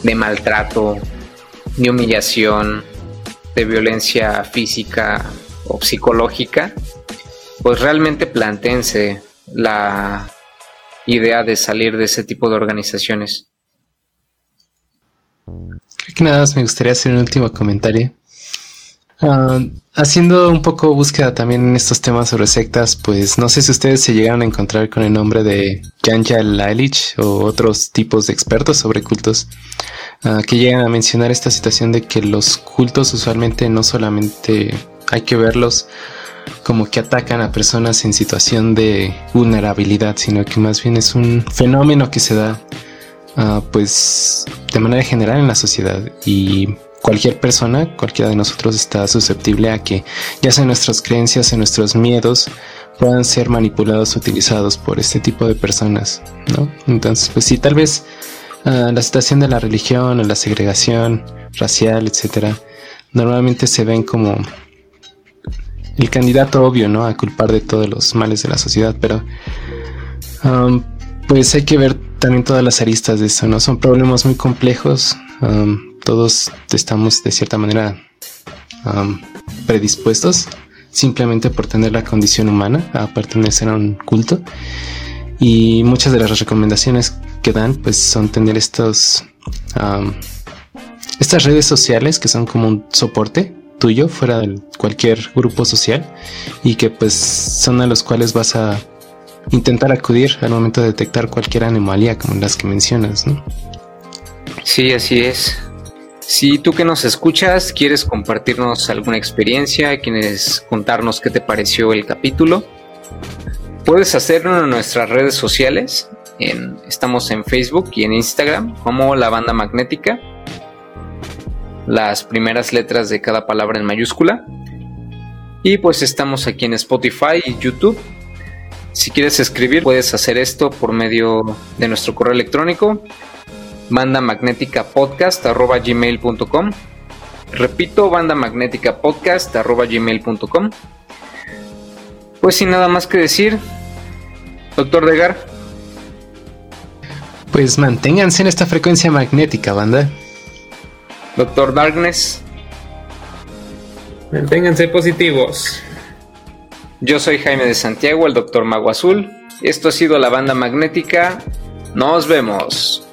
de maltrato, de humillación, de violencia física o psicológica, pues realmente plantense la idea de salir de ese tipo de organizaciones. Creo que nada más me gustaría hacer un último comentario. Ah, haciendo un poco búsqueda también en estos temas sobre sectas, pues no sé si ustedes se llegaron a encontrar con el nombre de Janja Lalich o otros tipos de expertos sobre cultos ah, que llegan a mencionar esta situación de que los cultos usualmente no solamente hay que verlos como que atacan a personas en situación de vulnerabilidad, sino que más bien es un fenómeno que se da ah, pues de manera general en la sociedad y cualquier persona, cualquiera de nosotros está susceptible a que ya sea nuestras creencias, en nuestros miedos puedan ser manipulados, utilizados por este tipo de personas, ¿no? Entonces, pues sí, tal vez ah, la situación de la religión o la segregación racial, etcétera, normalmente se ven como el candidato obvio, ¿no? A culpar de todos los males de la sociedad, pero um, pues hay que ver también todas las aristas de eso, ¿no? Son problemas muy complejos. Um, todos estamos de cierta manera predispuestos simplemente por tener la condición humana a pertenecer a un culto. Y muchas de las recomendaciones que dan pues son tener estos estas redes sociales que son como un soporte tuyo fuera de cualquier grupo social y que pues son a los cuales vas a intentar acudir al momento de detectar cualquier anomalía como las que mencionas, ¿no? Sí, así es. Si tú que nos escuchas quieres compartirnos alguna experiencia, quieres contarnos qué te pareció el capítulo, puedes hacerlo en nuestras redes sociales. estamos en Facebook y en Instagram como La Banda Magnética. Las primeras letras de cada palabra en mayúscula. Y pues estamos aquí en Spotify y YouTube. Si quieres escribir, puedes hacer esto por medio de nuestro correo electrónico banda magnética podcast gmail.com. Repito, banda magnética podcast gmail.com. Pues sin nada más que decir, doctor Degar. Pues manténganse en esta frecuencia magnética, banda. Doctor Darkness. Manténganse positivos. Yo soy Jaime de Santiago, el doctor Mago Azul. Esto ha sido la banda magnética. Nos vemos.